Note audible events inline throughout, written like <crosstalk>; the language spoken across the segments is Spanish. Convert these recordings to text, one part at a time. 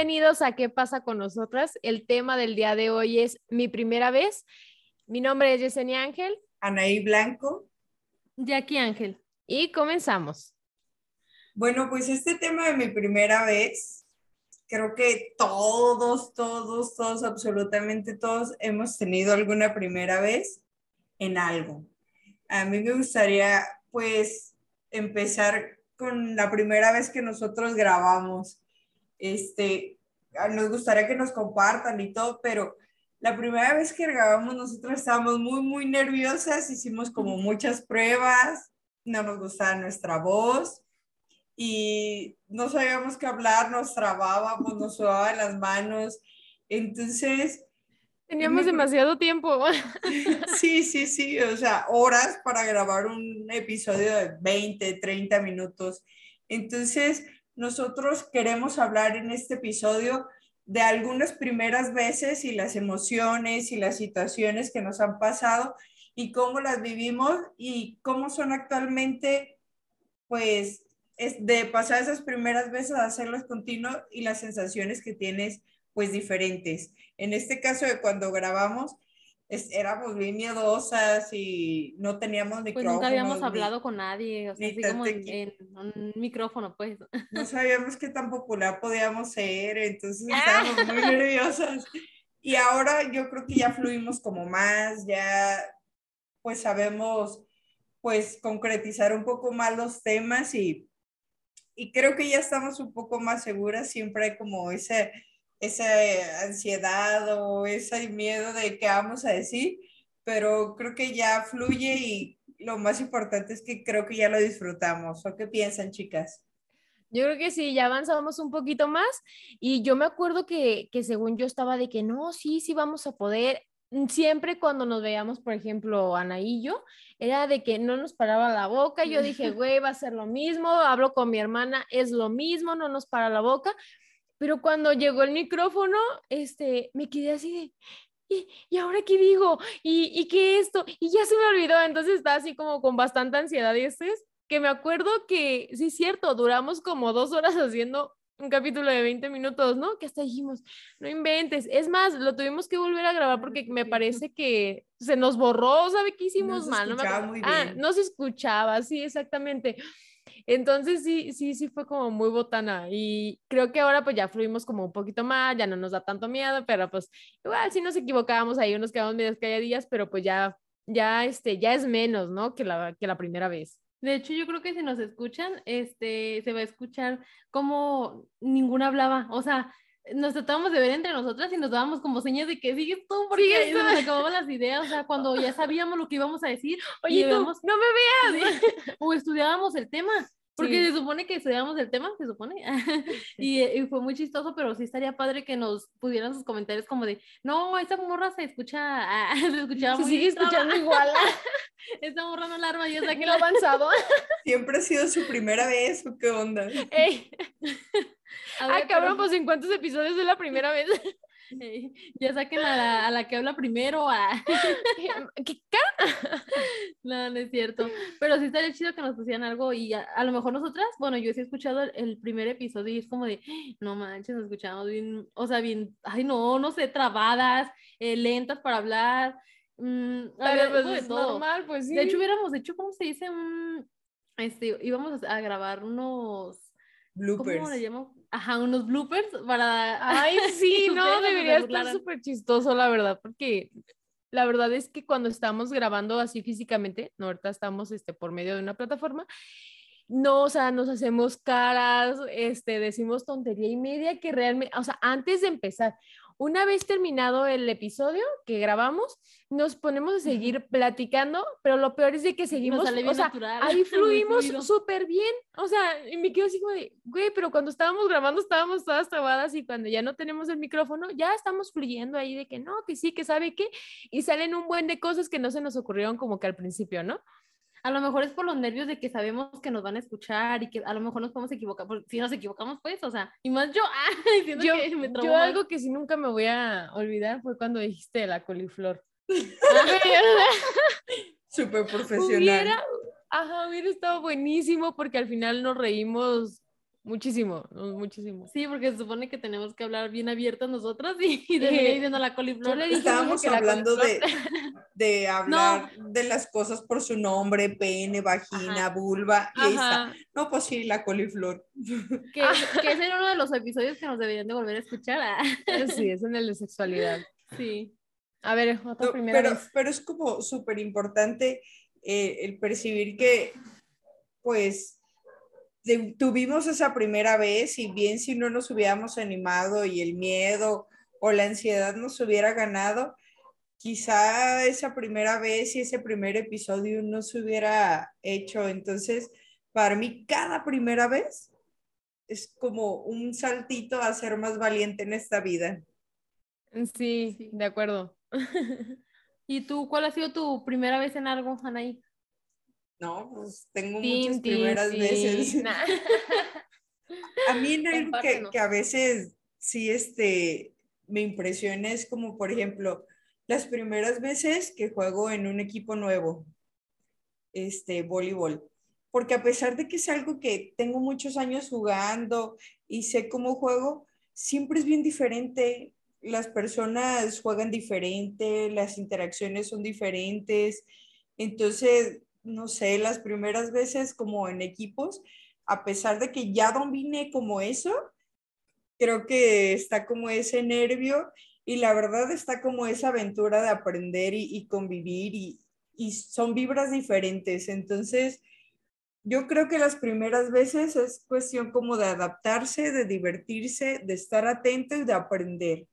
bienvenidos a ¿Qué pasa con nosotras? El tema del día de hoy es mi primera vez. Mi nombre es Yesenia Ángel. Anaí Blanco. Jackie Ángel. Y comenzamos. Bueno, pues este tema de mi primera vez, creo que todos, todos, todos, absolutamente todos hemos tenido alguna primera vez en algo. A mí me gustaría pues empezar con la primera vez que nosotros grabamos. Este, ah, nos gustaría que nos compartan y todo, pero la primera vez que grabamos nosotros estábamos muy, muy nerviosas, hicimos como muchas pruebas, no nos gustaba nuestra voz y no sabíamos qué hablar, nos trabábamos, nos sudaban las manos. Entonces... Teníamos demasiado tiempo. <laughs> Sí, sí, sí, o sea, horas para grabar un episodio de 20, 30 minutos. Entonces, nosotros queremos hablar en este episodio de algunas primeras veces y las emociones y las situaciones que nos han pasado y cómo las vivimos y cómo son actualmente, pues, es de pasar esas primeras veces a hacerlas continuo y las sensaciones que tienes, pues, diferentes. En este caso de cuando grabamos, éramos bien miedosas y no teníamos micrófono. Pues nunca habíamos hablado con nadie, o sea, así como en, un micrófono, pues. No sabíamos qué tan popular podíamos ser, entonces estábamos muy nerviosas. Y ahora yo creo que ya fluimos como más, ya pues sabemos pues concretizar un poco más los temas y, y creo que ya estamos un poco más seguras, siempre hay como ese esa ansiedad o ese miedo de qué vamos a decir, pero creo que ya fluye y lo más importante es que creo que ya lo disfrutamos. ¿O qué piensan, chicas? Yo creo que sí, ya avanzamos un poquito más y yo me acuerdo que, que según yo estaba de que no, sí, sí vamos a poder. Siempre cuando nos veíamos, por ejemplo, Ana y yo, era de que no nos paraba la boca. Yo dije, <laughs> güey, va a ser lo mismo. Hablo con mi hermana, es lo mismo, no nos para la boca. Pero cuando llegó el micrófono, este, me quedé así de, ¿y, ¿y ahora qué digo? ¿Y, ¿Y qué esto? Y ya se me olvidó, entonces estaba así como con bastante ansiedad y este es que me acuerdo que, sí es cierto, duramos como dos horas haciendo un capítulo de 20 minutos, ¿no? Que hasta dijimos, no inventes. Es más, lo tuvimos que volver a grabar porque me parece que se nos borró, ¿sabe qué hicimos no mal? No, muy ah, bien. Ah, no se escuchaba, sí, exactamente. Entonces sí, sí, sí fue como muy botana y creo que ahora pues ya fluimos como un poquito más, ya no nos da tanto miedo, pero pues igual sí nos equivocábamos ahí, unos quedamos medias calladillas, pero pues ya, ya, este, ya es menos, ¿no? Que la, que la primera vez. De hecho, yo creo que si nos escuchan, este, se va a escuchar como ninguna hablaba, o sea, nos tratábamos de ver entre nosotras y nos dábamos como señas de que sigues tú porque sí, nos acabamos las ideas, o sea, cuando ya sabíamos lo que íbamos a decir, oye, tú, no me veas, <laughs> o estudiábamos el tema, porque se supone que estudiábamos el tema, se supone, <laughs> y, y, fue muy chistoso, pero sí estaría padre que nos pudieran sus comentarios como de, no, esta morra se escucha, <laughs> se escuchaba se sigue escuchando <laughs> igual, esta morra no la arma, ya está que lo avanzado. Siempre ha sido su primera vez, ¿o qué onda? Ey. ah, cabrón, pues en cuántos episodios es la primera vez. Ya saquen a la, a la, que habla primero. A... <laughs> ¿Qué? <laughs> no, no es cierto. Pero sí estaría chido que nos pusieran algo y a, a, lo mejor nosotras, bueno, yo sí he escuchado el, el, primer episodio y es como de, <gasps> no manches, nos escuchamos bien, o sea, bien, ay no, no sé, trabadas, eh, lentas para hablar. Mm, a ver, pues, es normal, pues sí. De hecho, hubiéramos hecho, ¿cómo se dice? Un, este, íbamos a grabar unos bloopers. ¿Cómo le llamo? Ajá, unos bloopers para... Ay, <laughs> sí, no, debería estar súper chistoso, la verdad, porque la verdad es que cuando estamos grabando así físicamente, no, ahorita estamos este, por medio de una plataforma, no, o sea, nos hacemos caras, este, decimos tontería y media que realmente, o sea, antes de empezar, una vez terminado el episodio que grabamos, nos ponemos a seguir platicando, pero lo peor es de que seguimos, o sea, ahí <laughs> fluimos súper bien, o sea, y me quedo así como de, güey, pero cuando estábamos grabando estábamos todas trabadas y cuando ya no tenemos el micrófono, ya estamos fluyendo ahí de que no, que sí, que sabe qué, y salen un buen de cosas que no se nos ocurrieron como que al principio, ¿no? A lo mejor es por los nervios de que sabemos que nos van a escuchar y que a lo mejor nos podemos equivocar, porque si nos equivocamos, pues, o sea, y más yo, <laughs> yo, que me yo algo que sí nunca me voy a olvidar fue cuando dijiste la coliflor. <laughs> Súper profesional. Hubiera, ajá, hubiera estado buenísimo porque al final nos reímos muchísimo, muchísimo. Sí, porque se supone que tenemos que hablar bien abiertas nosotras y, y terminé diciendo la coliflor. Le Estábamos hablando de, <laughs> de <laughs> hablar de las cosas por su nombre, pene, vagina, vulva, y esa. No, pues sí, la coliflor. <laughs> Que, que ese era uno de los episodios que nos deberían de volver a escuchar. Ah. Sí, es en el de sexualidad. Sí. A ver, otra primera pero, vez. Pero es como súper importante eh, el percibir que, pues, tuvimos esa primera vez y bien si no nos hubiéramos animado y el miedo o la ansiedad nos hubiera ganado, quizá esa primera vez y ese primer episodio no se hubiera hecho. Entonces, para mí, cada primera vez es como un saltito a ser más valiente en esta vida. Sí, de acuerdo. <laughs> ¿Y tú, cuál ha sido tu primera vez en algo, Anaí? No, pues tengo muchas primeras veces. <laughs> a mí en algo que, que, a veces sí este, me impresiona es como, por ejemplo, las primeras veces que juego en un equipo nuevo, este, voleibol. Porque a pesar de que es algo que tengo muchos años jugando y sé cómo juego, siempre es bien diferente. Las personas juegan diferente, las interacciones son diferentes. Entonces, no sé, las primeras veces como en equipos, a pesar de que ya domine como eso, creo que está como ese nervio y la verdad está como esa aventura de aprender y, convivir y, y, son vibras diferentes. Entonces, yo creo que las primeras veces es cuestión como de adaptarse, de divertirse, de estar atento y de aprender.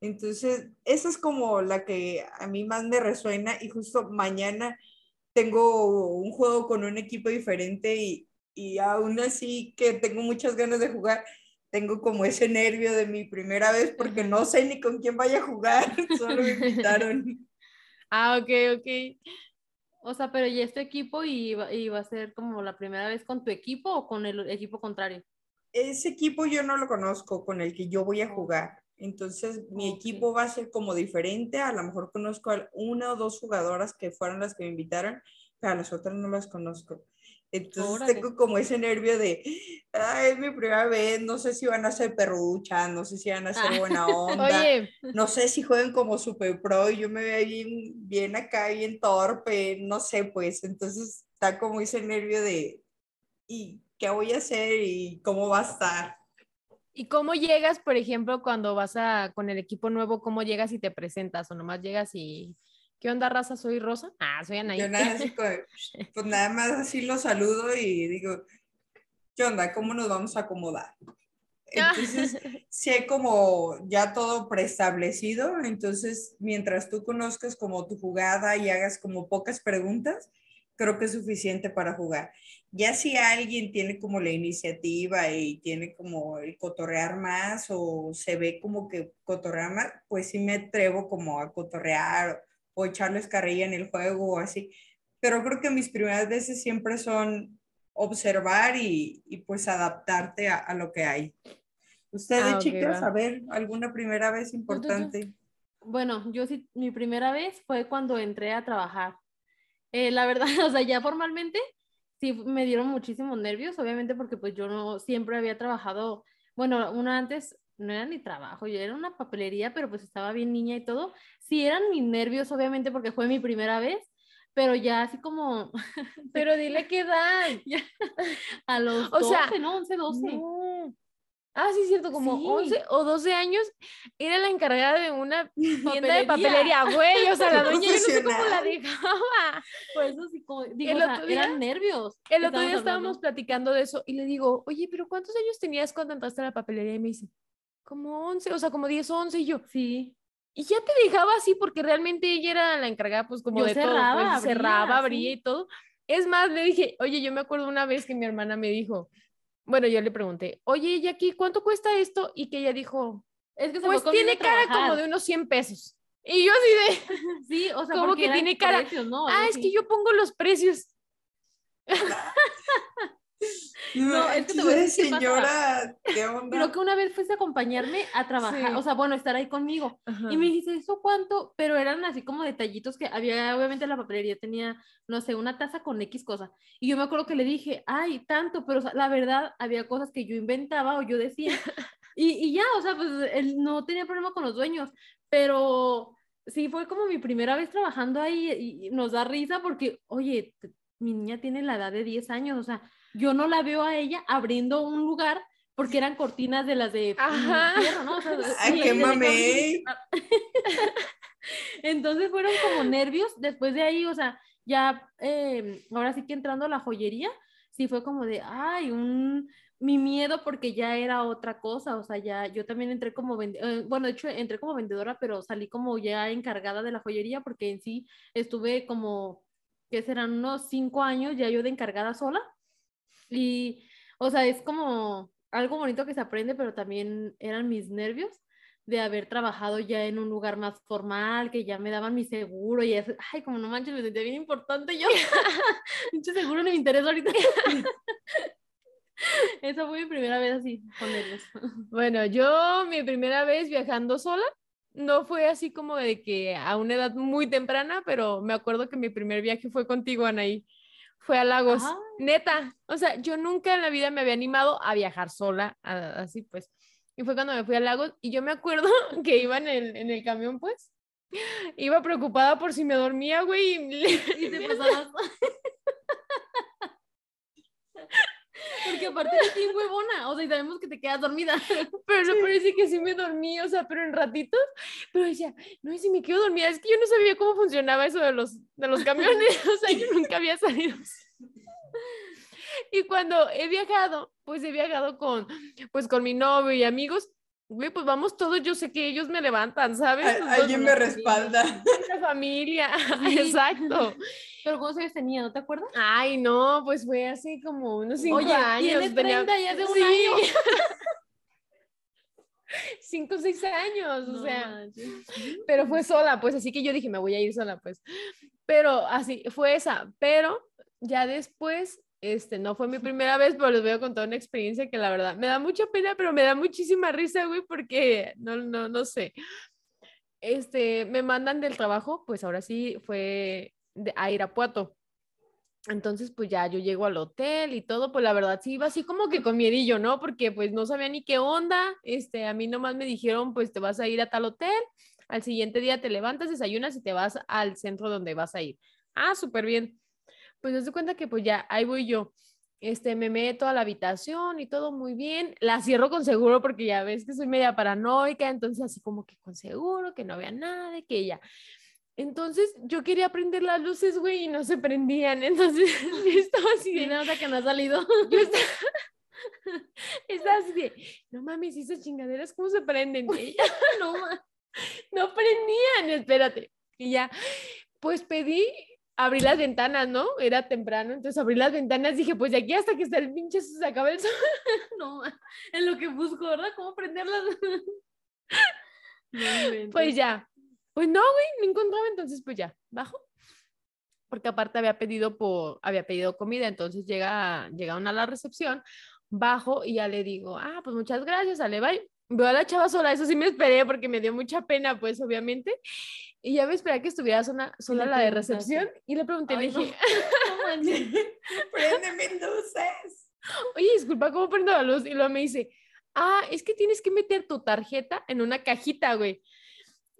Entonces, esa es como la que a mí más me resuena y justo mañana tengo un juego con un equipo diferente y, y aún así que tengo muchas ganas de jugar, tengo como ese nervio de mi primera vez porque no sé ni con quién vaya a jugar, <laughs> solo me <laughs> invitaron. Ah, ok, ok. O sea, pero ¿y este equipo iba, iba a ser como la primera vez con tu equipo o con el equipo contrario? Ese equipo yo no lo conozco con el que yo voy a jugar. Entonces, mi equipo va a ser como diferente. A lo mejor conozco a una o dos jugadoras que fueron las que me invitaron, pero a las otras no las conozco. Entonces tengo como ese nervio de, ay, es mi primera vez, no sé si van a ser perrucha, no sé si van a ser ah. buena <laughs> onda, no sé si juegan como super pro y yo me veo bien, bien acá, bien torpe, no sé, pues, entonces está como ese nervio de, ¿y qué voy a hacer y cómo va a estar? ¿Y cómo llegas, por ejemplo, cuando vas a con el equipo nuevo, cómo llegas y te presentas o nomás llegas y ¿qué onda raza? Soy Rosa. Ah, soy Anaí. Yo nada así, <laughs> pues nada más así lo saludo y digo, ¿qué onda? ¿Cómo nos vamos a acomodar? Entonces, <laughs> si hay como ya todo preestablecido, entonces mientras tú conozcas como tu jugada y hagas como pocas preguntas, creo que es suficiente para jugar. Ya si alguien tiene como la iniciativa y tiene como el cotorrear más o se ve como que cotorrear más, pues sí me atrevo como a cotorrear o echarles carrilla en el juego o así. Pero creo que mis primeras veces siempre son observar y, y pues adaptarte a, a, lo que hay. Ustedes, ah, chicas, a ver, alguna primera vez importante. Bueno, yo sí, mi primera vez fue cuando entré a trabajar. Eh, la verdad, <laughs> o sea, ya formalmente sí me dieron muchísimos nervios, obviamente porque pues yo no siempre había trabajado, bueno, una antes no era ni trabajo, yo era una papelería, pero pues estaba bien niña y todo. Sí eran mis nervios, obviamente, porque fue mi primera vez, pero ya así como... <laughs> pero dile qué edad. <laughs> a los o 12, sea, ¿no? 11, 12. Ah, sí, cierto, como 11 o 12 años era la encargada de una <laughs> tienda de papelería, güey, o sea, la doña yo no sé cómo la dejaba. Pues eso sí, como, digo, el otro día, eran nervios. El otro día estábamos platicando de eso y le digo, oye, pero ¿cuántos años tenías cuando entraste a la papelería? Y me dice, como 11, o sea, como 10 o 11, y yo, sí. Y ya te dejaba así porque realmente ella era la encargada, pues como de cerraba, todo, pues, abría, cerraba, abría y todo. Es más, le dije, oye, yo me acuerdo una vez que mi hermana me dijo, bueno, yo le pregunté, oye, Jackie, ¿cuánto cuesta esto? Y que ella dijo, es que pues tiene cara como de unos 100 pesos. Y yo así de, <laughs> sí, o sea, como que tiene cara, ah, es que yo pongo los precios. <laughs> <laughs> No, es que te voy a decir qué señora, ¿qué <laughs> onda? Creo que una vez fuiste a acompañarme a trabajar, Sí. o sea, bueno, estar ahí conmigo. Ajá. Y me dijiste, ¿eso cuánto? Pero eran así como detallitos que había, obviamente la papelería tenía, no sé, una taza con X cosa. Y yo me acuerdo que le dije, ay, tanto, pero o sea, la verdad había cosas que yo inventaba o yo decía. <laughs> Y, y ya, o sea, pues él no tenía problema con los dueños, pero sí fue como mi primera vez trabajando ahí y, y nos da risa porque, oye, mi niña tiene la edad de 10 años, o sea, yo no la veo a ella abriendo un lugar porque eran cortinas de las de Ajá. fierro, ¿no? O sea, <laughs> Ay, sí, qué de mamey. <laughs> entonces fueron como nervios. Después de ahí, o sea, ya eh, ahora sí que entrando a la joyería, sí fue como de, ay, un, mi miedo porque ya era otra cosa. O sea, ya yo también entré como, vende- eh, bueno, de hecho entré como vendedora, pero salí como ya encargada de la joyería porque en sí estuve como, que serán unos cinco años ya yo de encargada sola. Y, o sea, es como algo bonito que se aprende, pero también eran mis nervios de haber trabajado ya en un lugar más formal, que ya me daban mi seguro y ay, como no manches, me sentía bien importante yo. <laughs> Mucho seguro no me interesa ahorita. <laughs> Esa fue mi primera vez así, con nervios. <laughs> Bueno, yo mi primera vez viajando sola, no fue así como de que a una edad muy temprana, pero me acuerdo que mi primer viaje fue contigo, Anaí. Fue a Lagos. Neta, o sea, yo nunca en la vida me había animado a viajar sola, a- así pues. Y fue cuando me fui a Lagos y yo me acuerdo <laughs> que iba en el, en el camión, pues. Iba preocupada por si me dormía, güey. y- <laughs> Y te <laughs> pasabas. Porque aparte eres bien huevona, o sea, y sabemos que te quedas dormida. <laughs> Pero no parece que sí me dormí, o sea, pero en ratitos. Pero decía, no, y si me quedo dormida, es que yo no sabía cómo funcionaba eso de los, de los camiones, <laughs> o sea, yo nunca había salido. Y cuando he viajado, pues he viajado con, pues con mi novio y amigos, güey, pues vamos todos, yo sé que ellos me levantan, ¿sabes? Alguien me respalda. <laughs> la familia, Sí. exacto. Pero ¿cuántos años tenía? ¿No te acuerdas? Ay, no, pues fue así como unos cinco Oye, años. tienes 30 y hace un Sí. año. <laughs> cinco o seis años, o sea. manches. pero fue sola, pues así que yo dije, me voy a ir sola, pues. Pero así, fue esa, pero ya después, este, no fue mi primera vez, pero les voy a contar una experiencia que la verdad me da mucha pena, pero me da muchísima risa, güey, porque no, no, no sé. Este, me mandan del trabajo, pues ahora sí fue de, a Irapuato. Entonces, pues ya yo llego al hotel y todo, pues la verdad sí iba así como que con miedillo, ¿no? Porque pues no sabía ni qué onda, este, a mí nomás me dijeron, pues te vas a ir a tal hotel, al siguiente día te levantas, desayunas y te vas al centro donde vas a ir. Ah, súper bien. Pues te das cuenta que pues ya, ahí voy yo. Este, me meto a la habitación y todo muy bien. La cierro con seguro porque ya ves que soy media paranoica, entonces así como que con seguro, que no vea nada, que ya. Entonces yo quería prender las luces, güey, y no se prendían. <laughs> Entonces yo estaba así Sí, de, nota que no ha salido. yo <laughs> estaba, <laughs> estaba así de, no mames, ¿y esas chingaderas cómo se prenden? No, no prendían, espérate. Y ya, pues pedí, abrí las ventanas, ¿no? Era temprano, entonces abrí las ventanas, dije, pues de aquí hasta que está el pinche se acaba el sol. no, en lo que busco, ¿verdad? ¿Cómo prenderlas? No. Pues ya, pues no, güey, no encontraba, entonces pues ya, bajo. Porque aparte había pedido por, había pedido comida, entonces llega, llega una a la recepción, bajo y ya le digo, ah, pues muchas gracias, sale, bye. Veo a la chava sola, eso sí me esperé porque me dio mucha pena, pues obviamente. Y ya me esperé que estuviera sola, sola le la de recepción y le pregunté, le Ay, no. dije, No. <laughs> Préndeme luces. oye, disculpa, ¿cómo prendo la luz? Y luego me dice, ah, es que tienes que meter tu tarjeta en una cajita, güey.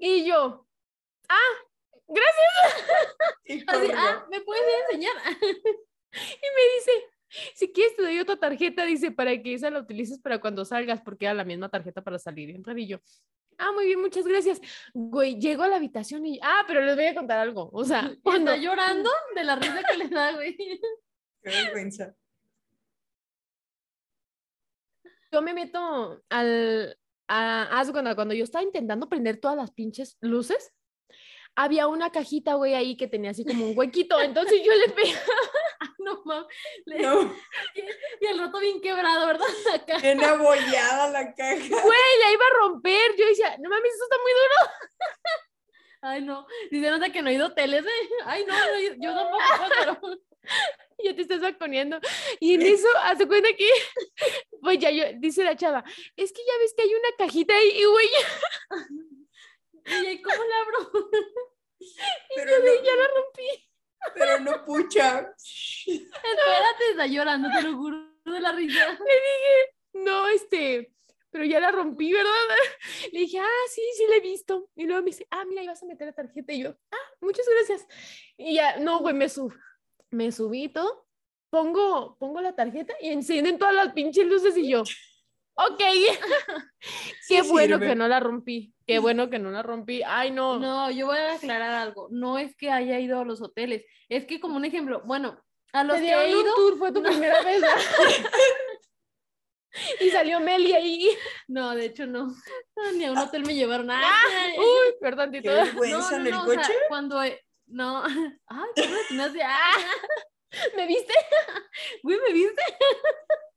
Y yo, ah, gracias. <laughs> Así, ah, ¿me puedes enseñar? <laughs> Y me dice, si quieres te doy otra tarjeta, dice, para que esa la utilices para cuando salgas, porque era la misma tarjeta para salir y entrar. Y yo, ah, muy bien, muchas gracias. Güey, llego a la habitación y, ah, pero les voy a contar algo. O sea, Y cuando, Está llorando de la risa que le da, güey. Qué vergüenza. yo me meto al, a, haz de cuenta, cuando yo estaba intentando prender todas las pinches luces, había una cajita, güey, ahí que tenía así como un huequito. Entonces yo le <laughs> pegaba, No mames. Le- No, Y el rato bien quebrado, ¿verdad? Acá. bien abollada la caja. güey, la iba a romper. Yo decía, no mames, esto está muy duro. <laughs> Ay, no. Dice nota que no he ido hoteles, ¿eh? Ay, no, no yo tampoco, <laughs> pero. <laughs> Y yo te estás balconeando. Y en eso, hace cuenta que, <laughs> pues ya yo, dice la chava, es que ya ves que hay una cajita ahí, y güey, <laughs> Y ahí, ¿cómo la abro? Pero yo no, ya la rompí. pero no pucha. Espérate, está llorando, te lo juro de la risa. No, este, pero ya la rompí, ¿verdad? Le dije, ah, sí, sí la he visto. Y luego me dice, ah, mira, ahí vas a meter la tarjeta. Y yo, ah, muchas gracias. Y ya, no, güey, me sub, me subí todo. Pongo, pongo la tarjeta y encienden todas las pinches luces y yo, ok. <laughs> Qué Sí bueno sirve. que no la rompí. Qué bueno que no la rompí. Ay, no. No, yo voy a aclarar algo. No es que haya ido a los hoteles. Es que como un ejemplo, bueno, a los Te que he ido, tour, fue tu <laughs> primera vez. <laughs> y salió Meli ahí. no, de hecho no. Ni a un hotel me llevaron. Ah, Uy, perdón, Qué Tito. vergüenza en el o sea, coche. cuando no, <laughs> ay, ¿cómo le atinaste? <laughs> Ah, ¿Me viste? <laughs> güey, ¿me viste?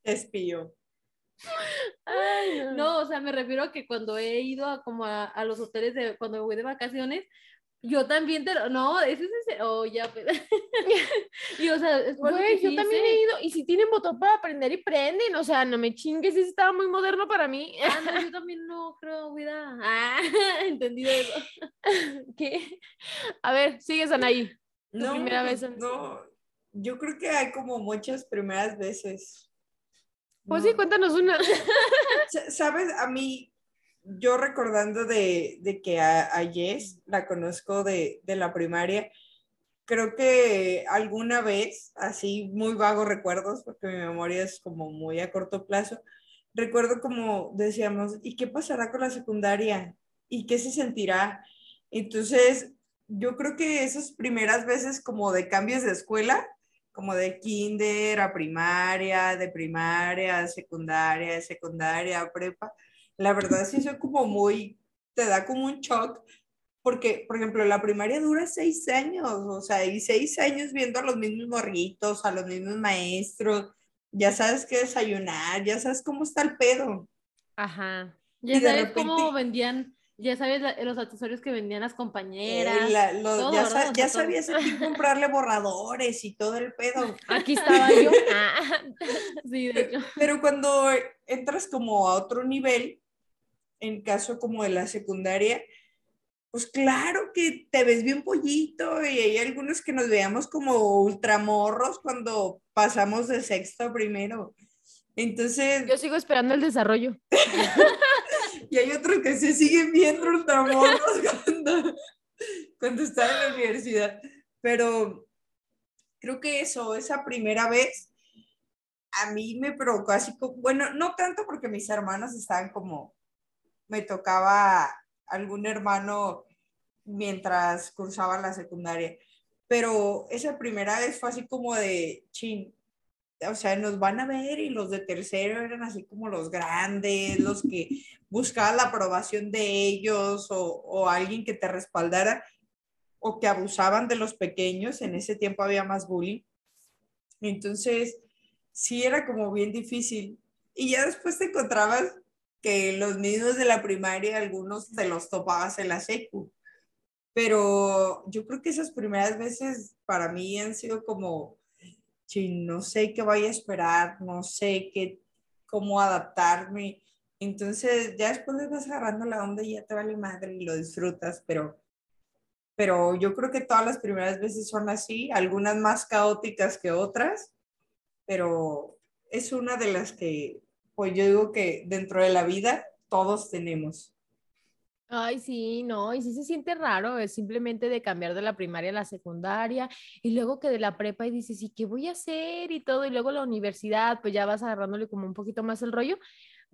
Te espío. Ay, no. No, o sea, me refiero a que cuando he ido a como a, a los hoteles de cuando me voy de vacaciones, yo también te lo, no, ese es ese, oh, ya, pues. <laughs> y o sea, es Güey, yo sí también sé. he ido. Y si tienen botón para prender y prenden. O sea, no me chingues, ese estaba muy moderno para mí. Ah, no, yo <laughs> también no creo, cuida. Ah, <laughs> entendido eso. ¿Qué? A ver, sigues Anaí. Tu No, primera vez en- no. Yo creo que hay como muchas primeras veces. Pues No. sí, cuéntanos una. Sa- ¿Sabes? A mí, yo recordando de, de que a, a Jess la conozco de, de la primaria, creo que alguna vez, así muy vagos recuerdos, porque mi memoria es como muy a corto plazo, recuerdo como decíamos, ¿y qué pasará con la secundaria? ¿Y qué se sentirá? Entonces, yo creo que esas primeras veces como de cambios de escuela, como de kinder a primaria, de primaria a secundaria, de secundaria a prepa, la verdad sí soy como muy, te da como un shock, porque, por ejemplo, la primaria dura seis años, o sea, y seis años viendo a los mismos morritos, a los mismos maestros, ya sabes qué desayunar, ya sabes cómo está el pedo. Ajá. Ya Y sabes cómo repente- vendían, ya sabes la- los accesorios que vendían las compañeras. Eh, la- lo- todo, ya ¿verdad? sa- O ya sabías a quién comprarle borradores y todo el pedo. Aquí estaba yo. <laughs> Ah, <laughs> Sí, de hecho. Pero cuando entras como a otro nivel, en caso como de la secundaria, pues claro que te ves bien pollito y hay algunos que nos veamos como ultramorros cuando pasamos de sexto a primero. Entonces, yo sigo esperando el desarrollo. <laughs> y hay otros que se siguen viendo ultramorros <laughs> cuando, cuando están en la universidad. Pero creo que eso, esa primera vez, a mí me provocó así, como- bueno, no tanto porque mis hermanos estaban como, me tocaba algún hermano mientras cursaba la secundaria, pero esa primera vez fue así como de, chin, o sea, nos van a ver y los de tercero eran así como los grandes, los que buscaban la aprobación de ellos o, o alguien que te respaldara o que abusaban de los pequeños, en ese tiempo había más bullying. Entonces, sí era como bien difícil. Y ya después te encontrabas que los niños de la primaria, algunos te los topabas en la secu. Pero yo creo que esas primeras veces para mí han sido como, "Chin, no sé qué vaya a esperar, no sé qué, cómo adaptarme. Entonces ya después vas agarrando la onda y ya te vale madre y lo disfrutas, pero, pero yo creo que todas las primeras veces son así, algunas más caóticas que otras, pero es una de las que, pues yo digo que dentro de la vida todos tenemos. Ay, sí, no, y sí se siente raro, es simplemente de cambiar de la primaria a la secundaria y luego que de la prepa y dices, ¿y qué voy a hacer? Y todo, y luego la universidad, pues ya vas agarrándole como un poquito más el rollo,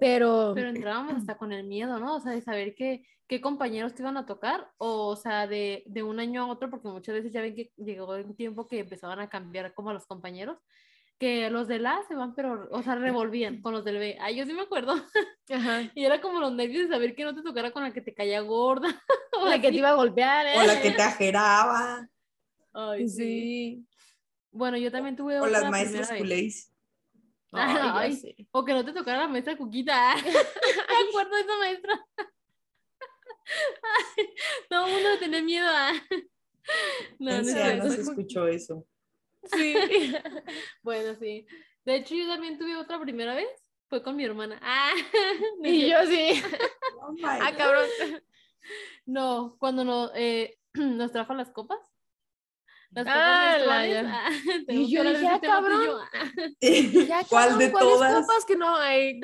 pero, Pero entrábamos hasta con el miedo, ¿no? O sea, de saber qué, qué compañeros te iban a tocar, o, o sea, de, de un año a otro, porque muchas veces ya ven que llegó un tiempo que empezaban a cambiar como a los compañeros, que los del A se van, pero, o sea, revolvían con los del B. Ay, yo sí me acuerdo. <laughs> Ajá, Y era como los nervios de saber que no te tocara con la que te caía gorda. <laughs> o la que te iba a golpear, ¿eh? O la que te ajeraba, Ay, sí. Sí. Bueno, yo también tuve o otra las maestras culés. <laughs> Ay. O que no te tocara la maestra Cuquita. me acuerdo de esa maestra. Ay, todo el mundo tenía miedo a. No, no cierto. no se escuchó eso. Sí. <laughs> Bueno, sí. De hecho, yo también tuve otra primera vez. Fue con mi hermana. Ah, <laughs> Y yo sí. <laughs> Oh Ah, cabrón. No, cuando no, eh, <clears throat> nos trajo las copas. Las copas Ah, la- menstruales. ya. Ah, Y tenemos yo de dije, ah, y cabrón. yo. Ah. Ya, ¿Cuál de ¿cuáles todas? copas que no hay?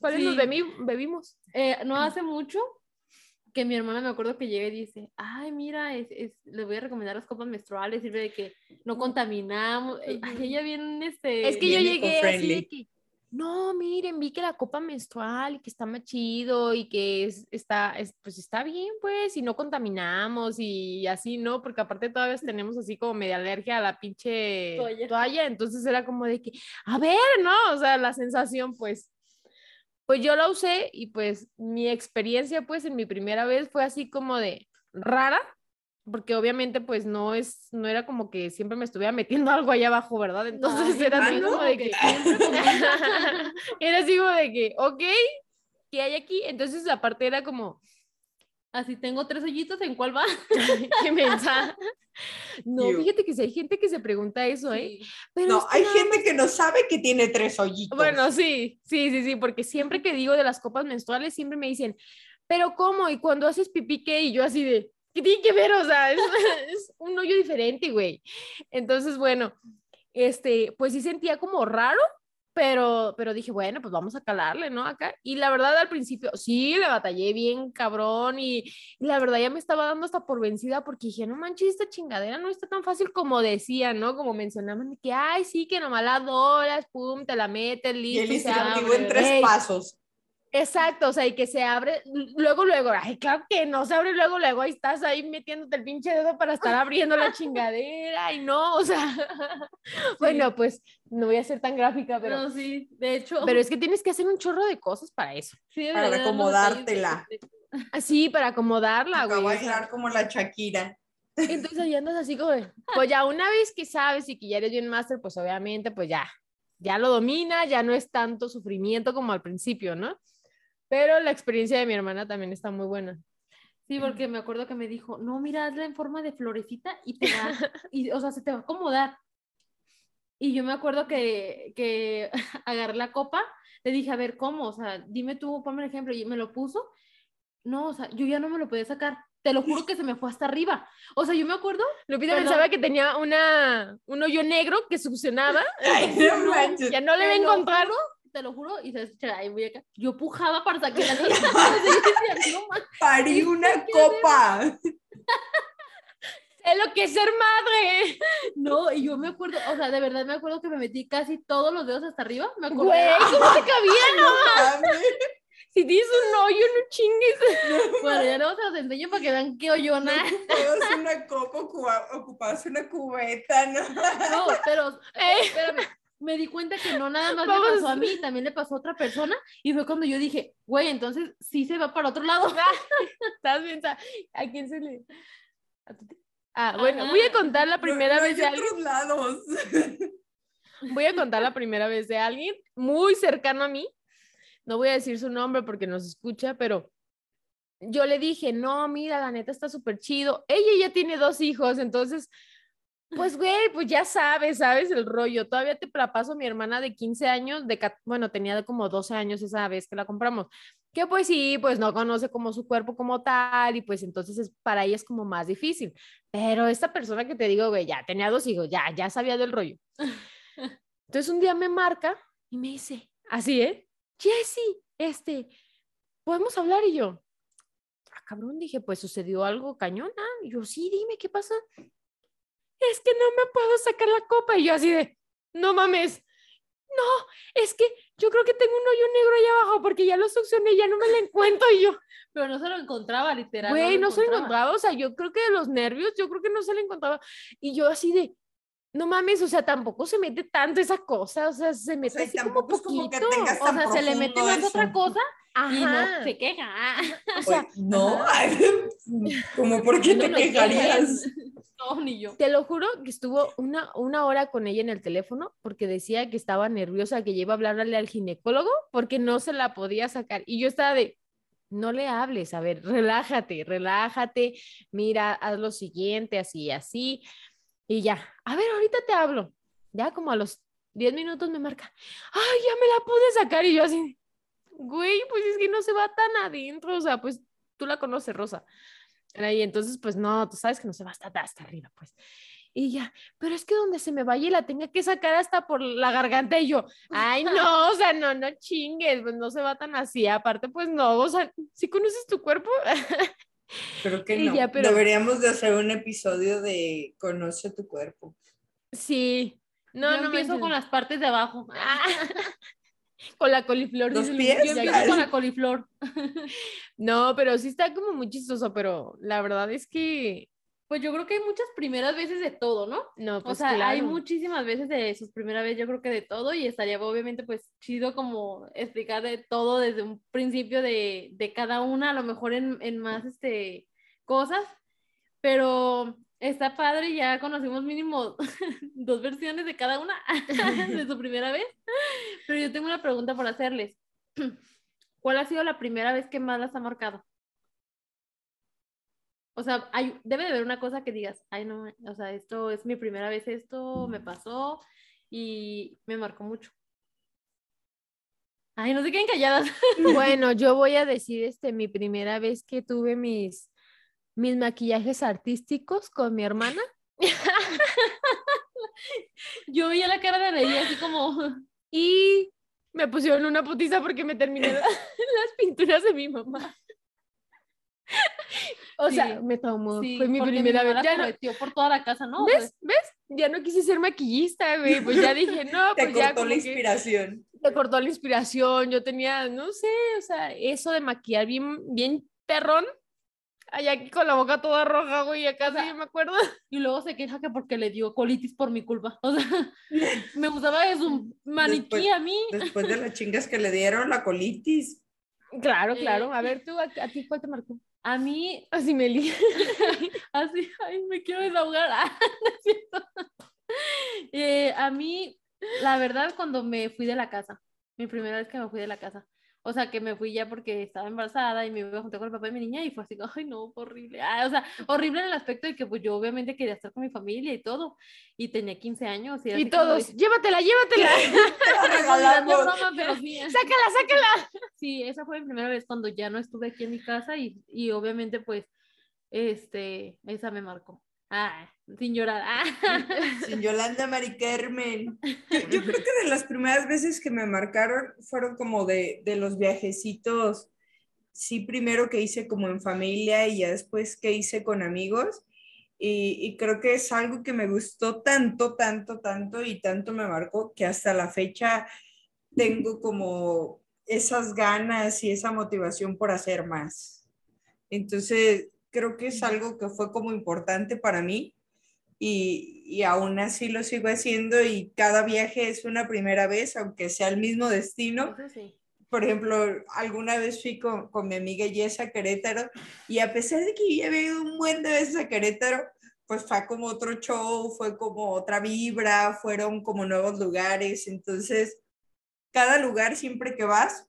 ¿Cuáles nos Sí. bebimos? Eh, no hace mucho que mi hermana me acuerdo que llega y dice, ay, mira, es, es- les voy a recomendar las copas menstruales, sirve de que no contaminamos. Ay, ella bien, este... Es que yo llegué así de que, no, miren, vi que la copa menstrual y que está más chido y que es- está, es- pues está bien, pues, y no contaminamos y así, ¿no? Porque aparte todavía tenemos así como media alergia a la pinche Toalla. toalla, entonces era como de que, a ver, ¿no? O sea, la sensación, pues, pues yo la usé y pues mi experiencia, pues, en mi primera vez fue así como de rara, porque obviamente pues no es, no era como que siempre me estuviera metiendo <laughs> algo allá abajo, ¿verdad? Entonces era así ¿no? como de que, <laughs> era así como de que, ok, ¿qué hay aquí? Entonces la parte era como, Así tengo tres hoyitos, ¿en cuál va? <laughs> qué mensa. No, fíjate que si hay gente que se pregunta eso, ¿eh? Sí. Pero No, hay nada gente que no sabe que tiene tres hoyitos. Bueno, sí, sí, sí, sí, porque siempre que digo de las copas menstruales, siempre me dicen, pero ¿cómo? Y cuando haces pipí, ¿qué? Y yo así de, ¿qué tiene que ver? O sea, es, <laughs> es un hoyo diferente, güey. Entonces, bueno, este, pues sí sentía como raro, pero, pero dije, bueno, pues vamos a calarle, ¿no? Acá. Y la verdad, al principio, sí, le batallé bien cabrón y, y la verdad ya me estaba dando hasta por vencida porque dije, no manches, esta chingadera no está tan fácil como decían, ¿no? Como mencionaban, de que, ay, sí, que nomás la doras, pum, te la metes, y listo. se abre. en tres pasos. Exacto, o sea, y que se abre luego, luego, ay, claro que no se abre luego, luego, ahí estás ahí metiéndote el pinche dedo para estar abriendo la chingadera y no, o sea, <laughs> bueno, pues no voy a ser tan gráfica, pero, No, sí, de hecho, pero es que tienes que hacer un chorro de cosas para eso. sí, para Ah, acomodártela. de- Así, para acomodarla, güey. o sea, bailar como la Shakira. entonces ahí andas así como, pues ya una vez que sabes y que ya eres bien máster, pues obviamente, pues ya, ya lo domina, ya no es tanto sufrimiento como al principio, ¿no? Pero la experiencia de mi hermana también está muy buena. Sí, porque me acuerdo que me dijo, no, mira, hazla en forma de florecita y te va, <laughs> y, o sea, se te va a acomodar. Y yo me acuerdo que, que <laughs> agarré la copa, le dije, a ver, ¿cómo? O sea, dime tú, ponme el ejemplo, y me lo puso. No, o sea, yo ya no me lo podía sacar. Te lo juro que se me fue hasta arriba. O sea, yo me acuerdo, Lupita Perdón. pensaba que tenía una, un hoyo negro que succionaba. <laughs> Ay, no. Ya no le va a Te lo juro, y se escucha, ahí voy acá. Yo pujaba para sacar la niña. <laughs> <laughs> no, Parí una copa. <laughs> Es lo que es ser madre. no, y yo me acuerdo, o sea, de verdad me acuerdo que me metí casi todos los dedos hasta arriba. Me acuerdo. Güey, ¿cómo te cabía? No mames. Si tienes un hoyo, no chingues. Bueno, ya luego se los enseño para que vean qué hoyona. Ocupabas una copa, ocupa- ocupabas una cubeta, ¿no? No, pero Eh. espérame. Me di cuenta que no nada más Vamos. me pasó a mí, también le pasó a otra persona. Y fue cuando yo dije, güey, entonces sí se va para otro lado. <laughs> Estás bien. ¿A quién se le.? ¿A tu? Ah, bueno, Ajá. voy a contar la primera No- vez de alguien. otros lados. <laughs> Voy a contar la primera vez de alguien muy cercano a mí. No voy a decir su nombre porque nos escucha, pero yo le dije, no, mira, la neta está súper chido. Ella ya tiene dos hijos, entonces, pues, güey, pues ya sabes, sabes el rollo. Todavía te la paso a mi hermana de 15 años, de, bueno, tenía como 12 años esa vez que la compramos. Que pues sí, pues no conoce como su cuerpo como tal y pues entonces es, para ella es como más difícil. Pero esta persona que te digo, güey, ya tenía dos hijos, ya, ya sabía del rollo. <laughs> Entonces un día me marca y me dice, así, ¿eh? Jessy, este, ¿podemos hablar? Y yo, ah, cabrón, dije, pues sucedió algo cañón, ¿ah? Y yo, sí, dime, ¿qué pasa? Es que no me puedo sacar la copa. Y yo así de, no mames, no, es que yo creo que tengo un hoyo negro allá abajo porque ya lo succioné ya no me lo encuentro. Y yo, Pero no se lo encontraba, literal. güey, no se lo encontraba. O sea, yo creo que de los nervios, yo creo que no se lo encontraba. Y yo así de, no mames, o sea, tampoco se mete tanto esa cosa, o sea, se mete sea, y así como poquito. O sea, se le mete más otra cosa y no Ajá. se queja. O sea, no, ajá. <laughs> como por qué no te sé. quejarías. No, ni yo. Te lo juro que estuvo una, una hora con ella en el teléfono porque decía que estaba nerviosa, que iba a hablarle al ginecólogo porque no se la podía sacar. Y yo estaba de, no le hables, a ver, relájate, relájate, mira, haz lo siguiente, así, así. Y ya, a ver, ahorita te hablo. Ya como a los 10 minutos me marca, ay, ya me la pude sacar. Y yo así, güey, pues es que no se va tan adentro, o sea, pues tú la conoces, Rosa. Y entonces, pues no, tú sabes que no se va hasta, hasta arriba, pues. Y ya, pero es que donde se me vaya y la tenga que sacar hasta por la garganta y yo, ay, no, <laughs> o sea, no, no chingues, pues no se va tan así. Aparte, pues no, o sea, si conoces tu cuerpo. <laughs> Creo que no. Deberíamos de hacer un episodio de Conoce tu cuerpo. Sí. No, no me empiezo con las partes de abajo. <laughs> con la coliflor. Los pies. Yo con la coliflor. <laughs> no, pero sí está como muy chistoso, pero la verdad es que pues yo creo que hay muchas primeras veces de todo, ¿no? No, pues O sea, hay muchísimas veces de sus primeras veces, yo creo que de todo, y estaría obviamente pues chido como explicar de todo desde un principio de, de cada una, a lo mejor en, en, más este, cosas, pero está padre, ya conocimos mínimo <laughs> dos versiones de cada una <laughs> de su primera vez, pero yo tengo una pregunta por hacerles. <clears throat> ¿Cuál ha sido la primera vez que más las ha marcado? O sea, hay, debe de haber una cosa que digas, ay, no, o sea, esto es mi primera vez, esto me pasó y me marcó mucho. Ay, no se queden calladas. <laughs> Bueno, yo voy a decir, este, mi primera vez que tuve mis, mis maquillajes artísticos con mi hermana. <laughs> yo veía la cara de ella así como... <laughs> Y me pusieron una putiza porque me terminé las pinturas de mi mamá. O sea, me tomó. fue mi primera vez. Ya no... por toda la casa, ¿no? ¿Ves? Pues ¿Ves? Ya no quise ser maquillista, güey. Pues ya dije, no, <laughs> pues Te ya. cortó la inspiración. Te cortó la inspiración. Yo tenía, no sé, o sea, eso de maquillar bien, bien perrón. Allá aquí con la boca toda roja, güey, acá sí me acuerdo. Y luego se queja que porque le dio colitis por mi culpa. O sea, <laughs> me gustaba eso, maniquí a mí. Después de las chingas que le dieron, la colitis. <laughs> Claro, claro. A ver, tú, a, a ti, ¿cuál te marcó? A mí, así me li... <laughs> así, ay, me quiero desahogar. <laughs> eh, a mí, la verdad, cuando me fui de la casa, mi primera vez que me fui de la casa, o sea, que me fui ya porque estaba embarazada y me iba junto con el papá de mi niña y fue así, ay, no, horrible. Ah, o sea, horrible en el aspecto de que pues yo obviamente quería estar con mi familia y todo. Y tenía 15 años. Y, y todos, llévatela, llévatela. <laughs> sácala, sácala. <laughs> Sí, esa fue mi primera vez cuando ya no estuve aquí en mi casa y, y obviamente pues, este, esa me marcó. Ah, sin llorar. Ah. <laughs> Sin Yolanda Mari Carmen. Yo, creo que de las primeras veces que me marcaron fueron como de, de los viajecitos, sí, primero que hice como en familia y ya después que hice con amigos. Y, y, creo que es algo que me gustó tanto, tanto, tanto y tanto me marcó que hasta la fecha tengo como esas ganas y esa motivación por hacer más. Entonces, creo que es algo que fue como importante para mí y, y, aún así lo sigo haciendo y cada viaje es una primera vez, aunque sea el mismo destino. Por ejemplo, alguna vez fui con, con mi amiga Jess a Querétaro y a pesar de que había ido un buen de veces a Querétaro, pues fue como otro show, fue como otra vibra, fueron como nuevos lugares. Entonces, cada lugar siempre que vas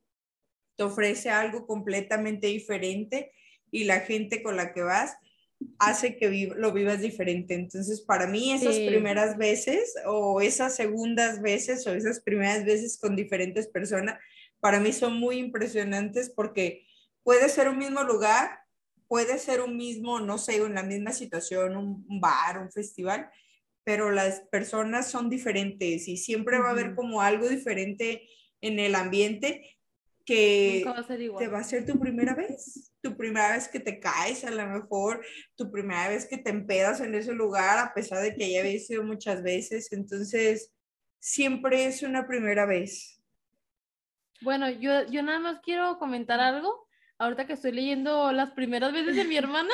te ofrece algo completamente diferente y la gente con la que vas hace que lo vivas diferente. Entonces, para mí esas primeras veces o esas segundas veces o esas primeras veces con diferentes personas, para mí son muy impresionantes porque puede ser un mismo lugar, puede ser un mismo, no sé, en la misma situación, un, bar, un festival, pero las personas son diferentes y siempre va a haber como algo diferente en el ambiente que te va a ser tu primera vez, tu primera vez que te caes a lo mejor, tu primera vez que te empedas en ese lugar, a pesar de que ya habéis ido muchas veces, entonces siempre es una primera vez. Bueno, yo, yo nada más quiero comentar algo. Ahorita que estoy leyendo las primeras veces de mi hermana.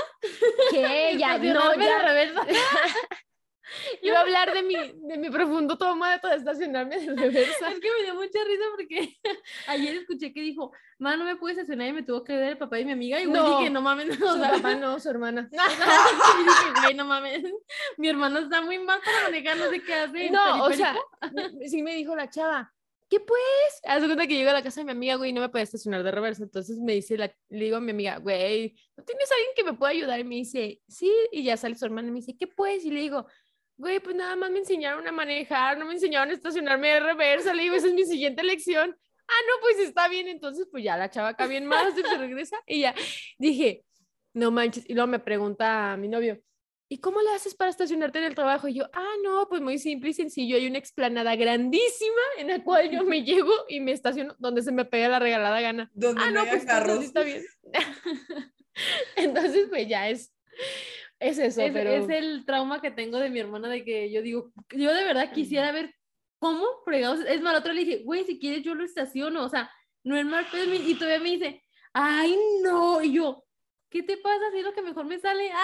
que <laughs> Ya, no, ya. <laughs> <laughs> Iba a hablar de mi, de mi profundo toma de estacionarme de reversa. <laughs> Es que me dio mucha risa porque <laughs> ayer escuché que dijo, ma, no me pude estacionar y me tuvo que ver el papá de mi amiga. Y no, dije, no mames, no, su papá no, su hermana. y dije, güey, no mames, mi hermano está muy mal para manejar, no sé qué hace. No, o sea, sí me dijo la chava, ¿qué pues? Haz cuenta que llego a la casa de mi amiga, güey, y no me puede estacionar de reversa. Entonces me dice, la, le digo a mi amiga, güey, ¿no tienes alguien que me pueda ayudar? Y me dice, sí, y ya sale su hermana y me dice, ¿qué pues? Y le digo, güey, pues nada más me enseñaron a manejar, no me enseñaron a estacionarme de reversa, le digo, esa es mi siguiente lección. Ah, no, pues está bien, entonces pues ya la chava acá bien más, se regresa y ya dije, no manches, y luego me pregunta a mi novio, ¿y cómo le haces para estacionarte en el trabajo? Y yo, ah, no, pues muy simple y sencillo. Hay una explanada grandísima en la cual yo me llego y me estaciono donde se me pega la regalada gana. Donde ah, no, no, pues carros. entonces está bien. <laughs> entonces, pues ya es, es eso, Es, pero... es el trauma que tengo de mi hermana de que yo digo, yo de verdad quisiera ver cómo fregados. Es más, la otra le dije, güey, si quieres yo lo estaciono, o sea, no es mal pedo. Y todavía me dice, ay, no. Y yo, ¿qué te pasa? Si es lo que mejor me sale. <laughs>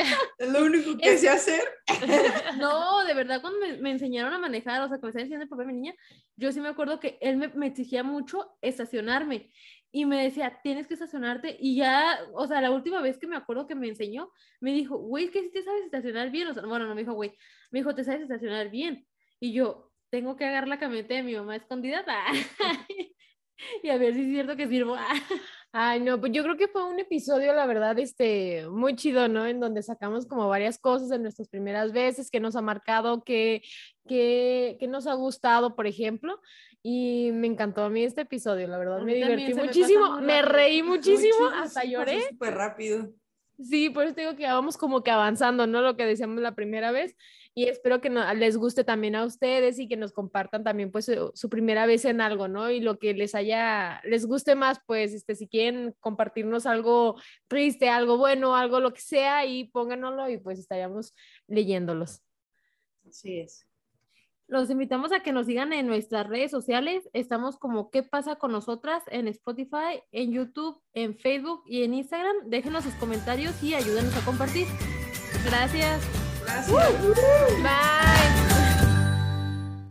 Ah, <laughs> Es lo único que Es- sé hacer. <laughs> no, de verdad, cuando me, me enseñaron a manejar, o sea, que me estaba enseñando el papá de mi niña, yo sí me acuerdo que él me, me exigía mucho estacionarme. Y me decía, tienes que estacionarte. Y ya, o sea, la última vez que me acuerdo que me enseñó, me dijo, güey, que si te sabes estacionar bien. O sea, bueno, no me dijo, güey, me dijo, te sabes estacionar bien. Y yo, tengo que agarrar la camioneta de mi mamá escondida. <laughs> y a ver si es cierto que sirvo. Ay, no, pues yo creo que fue un episodio, la verdad, este, muy chido, ¿no? En donde sacamos como varias cosas de nuestras primeras veces, que nos ha marcado, que, que, que nos ha gustado, por ejemplo. Y me encantó a mí este episodio, la verdad, me divertí me muchísimo, me reí <laughs> muchísimo, Muy chido, hasta lloré. Súper rápido. Sí, por eso digo que vamos como que avanzando, ¿no? Lo que decíamos la primera vez. Y espero que no- les guste también a ustedes y que nos compartan también pues su, su primera vez en algo, ¿no? Y lo que les haya, les guste más, pues, este, si quieren compartirnos algo triste, algo bueno, algo lo que sea, y pónganoslo y pues estaríamos leyéndolos. Así es. Los invitamos a que nos sigan en nuestras redes sociales. Estamos como ¿Qué pasa con nosotras? en Spotify, en YouTube, en Facebook y en Instagram. Déjenos sus comentarios y ayúdenos a compartir. Gracias. Gracias. Bye.